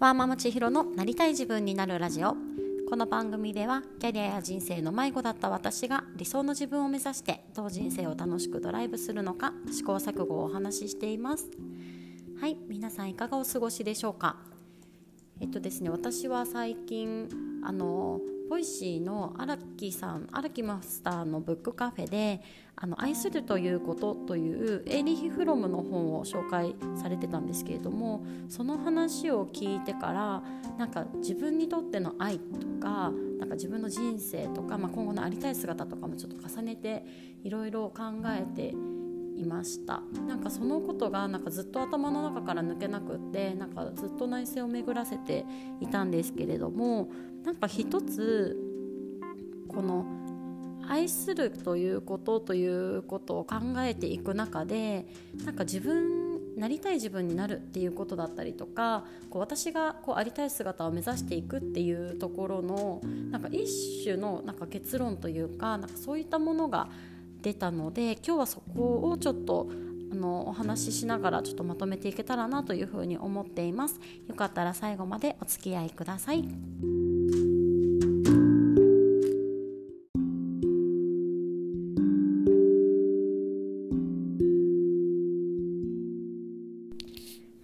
ワーママ千尋のなりたい自分になるラジオ。この番組ではキャリアや人生の迷子だった私が理想の自分を目指してどう人生を楽しくドライブするのか試行錯誤をお話ししています。はい皆さんいかがお過ごしでしょうか？えっとですね私は最近あの Voicy の荒木さん荒木マスターのブックカフェで「あの愛するということ」というエーリヒ・フロムの本を紹介されてたんですけれどもその話を聞いてからなんか自分にとっての愛とかなんか自分の人生とか、まあ、今後のありたい姿とかもちょっと重ねていろいろ考えていました。なんかそのことがなんかずっと頭の中から抜けなくってなんかずっと内省を巡らせていたんですけれどもなんか一つこの愛するということということを考えていく中でなんか自分なりたい自分になるっていうことだったりとかこう私がこうありたい姿を目指していくっていうところのなんか一種のなんか結論というかなんかそういったものが出たので今日はそこをちょっとあのお話ししながらちょっとまとめていけたらなというふうに思っています。よかったら最後までお付き合いください。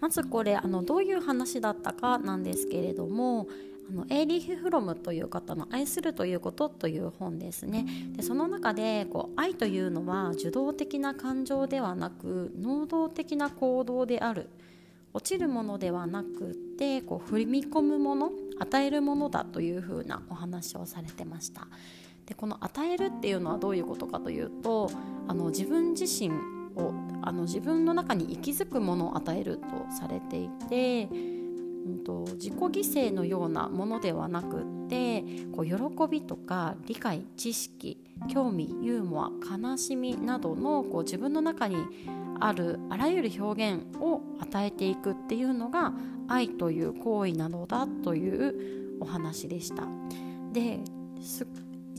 まずこれあのどういう話だったかなんですけれどもあのエーリヒ・フロムという方の「愛するということ」という本ですね。でその中でこう愛というのは受動的な感情ではなく能動的な行動である。落ちるものではなくてこう踏み込むもの与えるものだというふうなお話をされてました。でこの与えるっていうのはどういうことかというとあの自分自身をあの自分の中に息づくものを与えるとされていて自己犠牲のようなものではなくってこう喜びとか理解知識興味ユーモア悲しみなどのこう自分の中にあるあらゆる表現を与えていくっていうのが愛という行為なのだというお話でした。で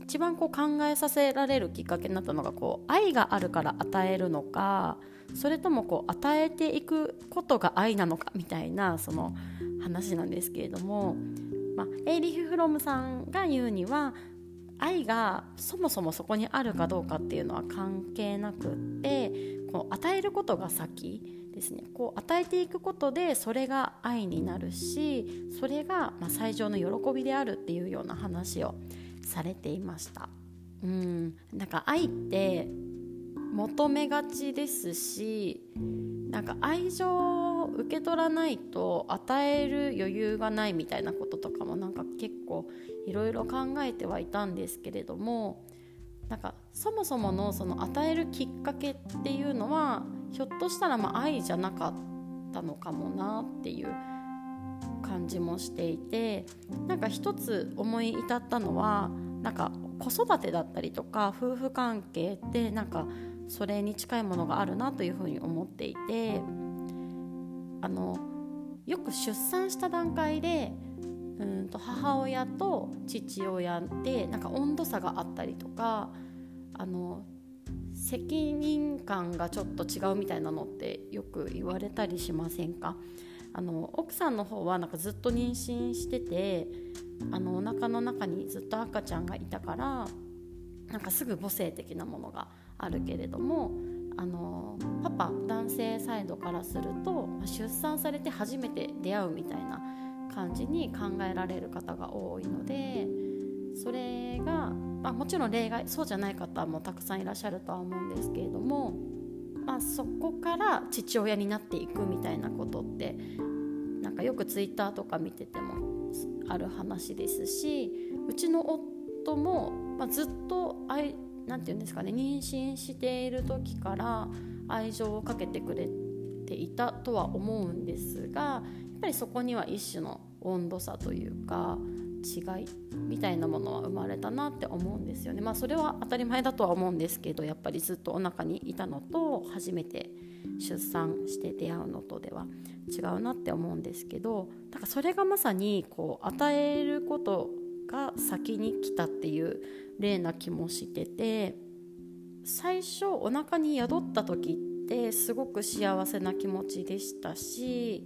一番こう考えさせられるきっかけになったのがこう愛があるから与えるのかそれともこう与えていくことが愛なのかみたいなその話なんですけれども、まあ、エイリヒ・フロムさんが言うには愛がそもそもそこにあるかどうかっていうのは関係なくってこう与えることが先ですね。こう与えていくことでそれが愛になるしそれがま最上の喜びであるっていうような話をされていました。うん。なんか愛って求めがちですしなんか愛情を受け取らないと与える余裕がないみたいなこととかもなんか結構いろいろ考えてはいたんですけれどもなんかそもそものその与えるきっかけっていうのはひょっとしたらま愛じゃなかったのかもなっていう感じもしていてなんか一つ思い至ったのはなんか子育てだったりとか夫婦関係ってなんかそれに近いものがあるなというふうに思っていてあのよく出産した段階でうんと母親と父親でなんか温度差があったりとかあの責任感がちょっと違うみたいなのってよく言われたりしませんか？あの奥さんの方はなんかずっと妊娠しててあのお腹の中にずっと赤ちゃんがいたからなんかすぐ母性的なものがあるけれどもあのパパ男性サイドからすると出産されて初めて出会うみたいな感じに考えられる方が多いのでそれが、まあ、もちろん例外そうじゃない方もたくさんいらっしゃるとは思うんですけれども、まあ、そこから父親になっていくみたいなことってなんかよくツイッターとか見ててもある話ですしうちの夫も、まあ、ずっと愛何て言うんですかね妊娠している時から愛情をかけてくれていたとは思うんですがやっぱりそこには一種の温度差というか違いみたいなものは生まれたなって思うんですよね。まあそれは当たり前だとは思うんですけどやっぱりずっとお腹にいたのと初めて出産して出会うのとでは違うなって思うんですけどだからそれがまさにこう与えることが先に来たっていう例な気もしてて最初お腹に宿った時ってすごく幸せな気持ちでしたし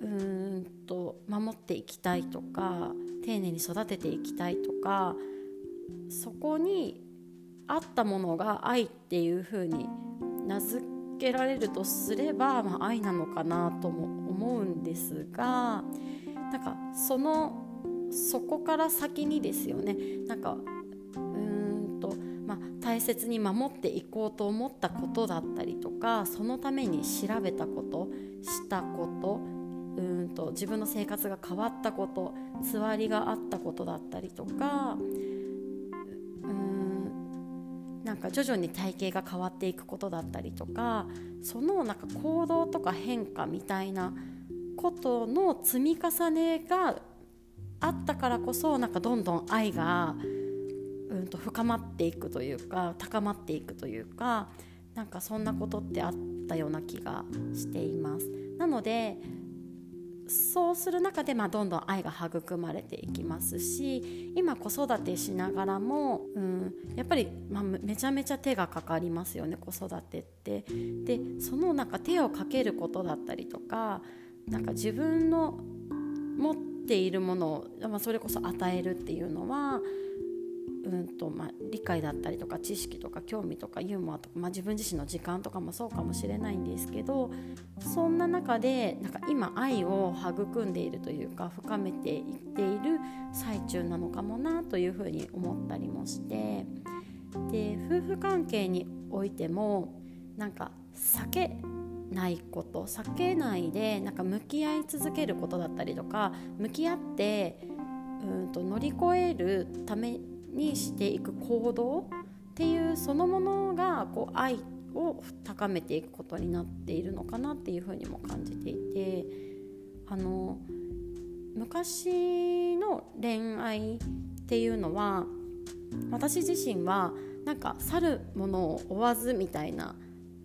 うーんと守っていきたいとか丁寧に育てていきたいとかそこにあったものが愛っていう風に名付けられるとすれば、まあ、愛なのかなとも思うんですがなんかそのそこから先にですよね。なんかうんと、まあ、大切に守っていこうと思ったことだったりとかそのために調べたことしたことうんと自分の生活が変わったことつわりがあったことだったりとかうんなんか徐々に体型が変わっていくことだったりとかそのなんか行動とか変化みたいなことの積み重ねがあったからこそなんかどんどん愛が、うん、と深まっていくというか高まっていくというかなんかそんなことってあったような気がしています。なのでそうする中で、まあ、どんどん愛が育まれていきますし今子育てしながらも、うん、やっぱり、まあ、めちゃめちゃ手がかかりますよね子育てって。でそのなんか手をかけることだったりとかなんか自分の持っているものを、まあ、それこそ与えるっていうのはうんとまあ、理解だったりとか知識とか興味とかユーモアとか、まあ、自分自身の時間とかもそうかもしれないんですけどそんな中でなんか今愛を育んでいるというか深めていっている最中なのかもなというふうに思ったりもしてで夫婦関係においてもなんか避けないこと避けないでなんか向き合い続けることだったりとか向き合ってうんと乗り越えるためにしていく行動っていうそのものがこう愛を高めていくことになっているのかなっていうふうにも感じていてあの昔の恋愛っていうのは私自身はなんか去るものを追わずみたいな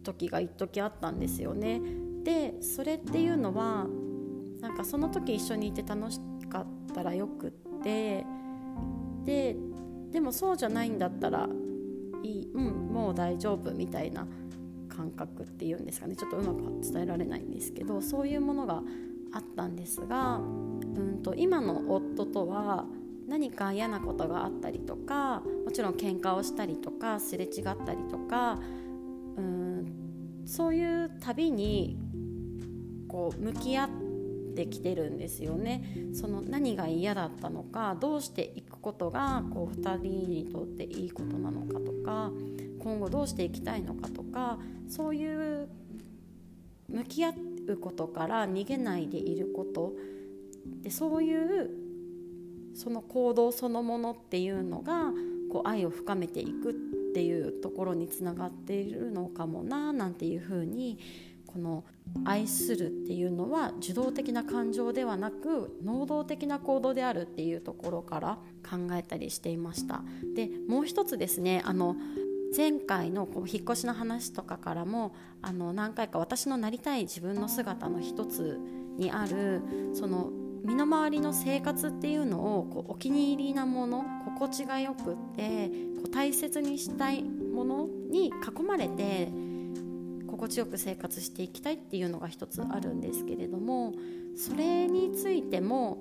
時が一時あったんですよね。でそれっていうのはなんかその時一緒にいて楽しかったらよくってででもそうじゃないんだったらいい、うん、もう大丈夫みたいな感覚っていうんですかねちょっとうまく伝えられないんですけどそういうものがあったんですが、うんと、今の夫とは何か嫌なことがあったりとかもちろん喧嘩をしたりとかすれ違ったりとかうんそういうたびにこう向き合ってきてるんですよね。その何が嫌だったのかどうしていくことがこう2人にとっていいことなのかとか今後どうしていきたいのかとかそういう向き合うことから逃げないでいることでそういうその行動そのものっていうのがこう愛を深めていくっていうところにつながっているのかもななんていうふうにこの愛するっていうのは受動的な感情ではなく能動的な行動であるっていうところから考えたりしていました。でもう一つですねあの前回のこう引っ越しの話とかからもあの何回か私のなりたい自分の姿の一つにあるその身の回りの生活っていうのをこうお気に入りなもの心地がよくってこう大切にしたいものに囲まれて心地よく生活していきたいっていうのが一つあるんですけれどもそれについても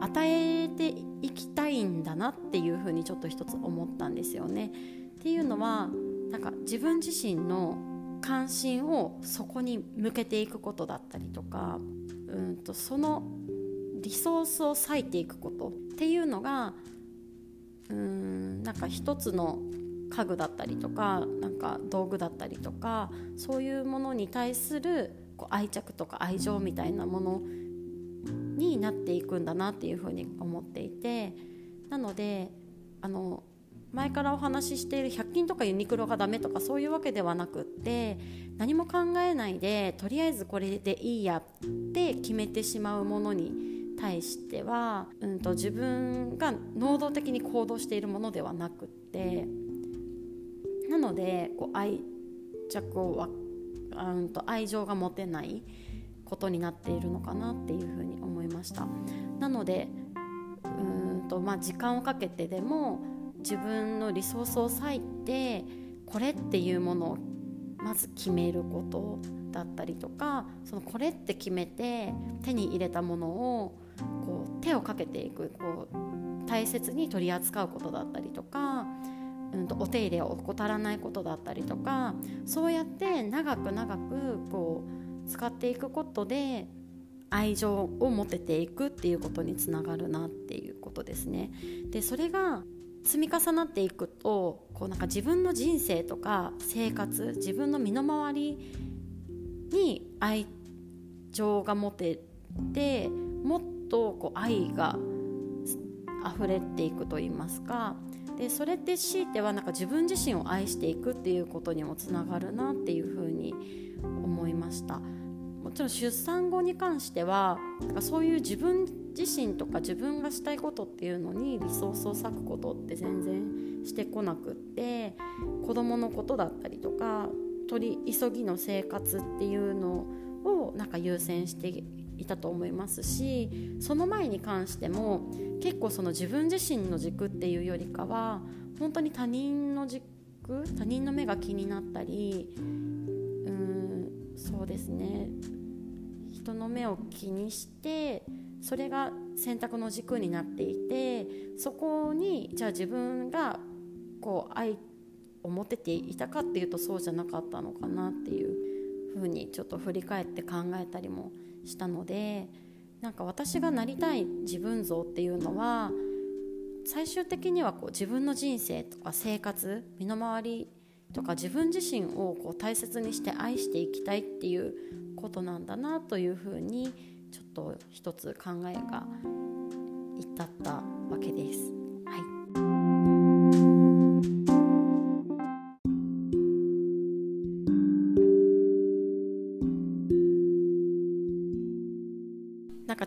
与えていきたいんだなっていうふうにちょっと一つ思ったんですよね。っていうのはなんか自分自身の関心をそこに向けていくことだったりとかうんとそのリソースを割いていくことっていうのがうんなんか一つの家具だったりとかなんか道具だったりとかそういうものに対するこう愛着とか愛情みたいなものになっていくんだなっていうふうに思っていてなのであの前からお話ししている100均とかユニクロがダメとかそういうわけではなくって何も考えないでとりあえずこれでいいやって決めてしまうものに対しては、うんと、自分が能動的に行動しているものではなくってなのでこう愛着をわうんと愛情が持てないことになっているのかなっていうふうに思いました。なのでうんと、まあ、時間をかけてでも自分のリソースを割いてこれっていうものをまず決めることだったりとかそのこれって決めて手に入れたものをこう手をかけていくこう大切に取り扱うことだったりとか、うんと、お手入れを怠らないことだったりとかそうやって長く長くこう使っていくことで愛情を持てていくっていうことにつながるなっていうことですね。でそれが積み重なっていくとこうなんか自分の人生とか生活自分の身の回りに愛情が持ててもっとこう愛が溢れていくと言いますか。でそれって強いてはなんか自分自身を愛していくっていうことにもつながるなっていうふうに思いました。もちろん出産後に関してはなんかそういう自分自身とか自分がしたいことっていうのにリソースを割くことって全然してこなくって子供のことだったりとか取り急ぎの生活っていうのをなんか優先していたと思いますしその前に関しても結構その自分自身の軸っていうよりかは本当に他人の軸他人の目が気になったりうんそうですね。人の目を気にしてそれが選択の軸になっていてそこにじゃあ自分がこう愛を持てていたかっていうとそうじゃなかったのかなっていうふうにちょっと振り返って考えたりもしたのでなんか私がなりたい自分像っていうのは最終的にはこう自分の人生とか生活身の回りとか自分自身をこう大切にして愛していきたいっていうことなんだなというふうにちょっと一つ考えが至ったわけです。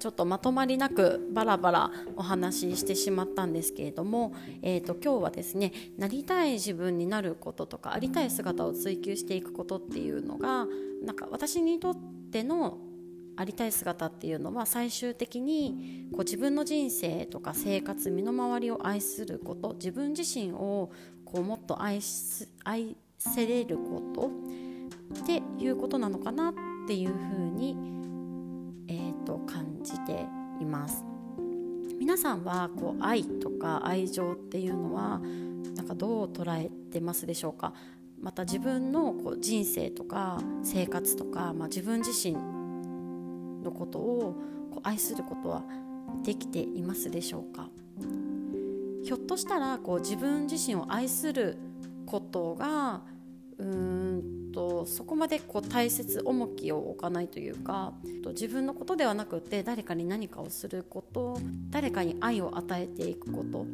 ちょっとまとまりなくバラバラお話ししてしまったんですけれども、えーと、今日はですねなりたい自分になることとかありたい姿を追求していくことっていうのがなんか私にとってのありたい姿っていうのは最終的にこう自分の人生とか生活身の回りを愛すること自分自身をこうもっと愛す愛せれることっていうことなのかなっていうふうにえーと、感じています。皆さんはこう愛とか愛情っていうのはなんかどう捉えてますでしょうか？また自分のこう人生とか生活とか、まあ、自分自身のことをこう愛することはできていますでしょうか？ひょっとしたらこう自分自身を愛することがうーんとそこまでこう大切重きを置かないというか自分のことではなくて誰かに何かをすること誰かに愛を与えていくこと。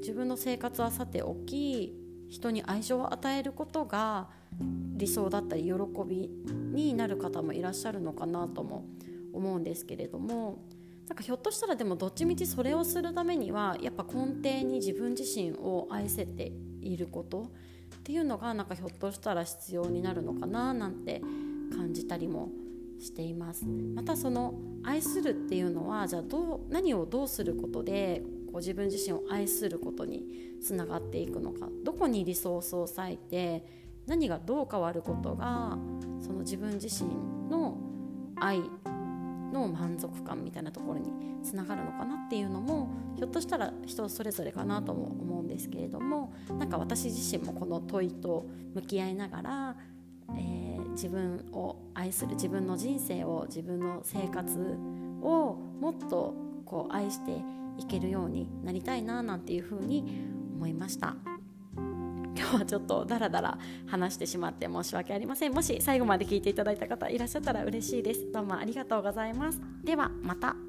自分の生活はさておき人に愛情を与えることが理想だったり喜びになる方もいらっしゃるのかなとも思うんですけれどもなんかひょっとしたらでもどっちみちそれをするためにはやっぱ根底に自分自身を愛せていること。っていうのがなんかひょっとしたら必要になるのかななんて感じたりもしています。またその愛するっていうのはじゃあどう何をどうすることでこう自分自身を愛することにつながっていくのかどこにリソースを割いて何がどう変わることがその自分自身の愛の満足感みたいなところにつながるのかなっていうのもひょっとしたら人それぞれかなとも思うんですけれどもなんか私自身もこの問いと向き合いながら、えー、自分を愛する自分の人生を自分の生活をもっとこう愛していけるようになりたいななんていうふうに思いました。今日はちょっとダラダラ話してしまって申し訳ありません。もし最後まで聞いていただいた方いらっしゃったら嬉しいです。どうもありがとうございます。ではまた。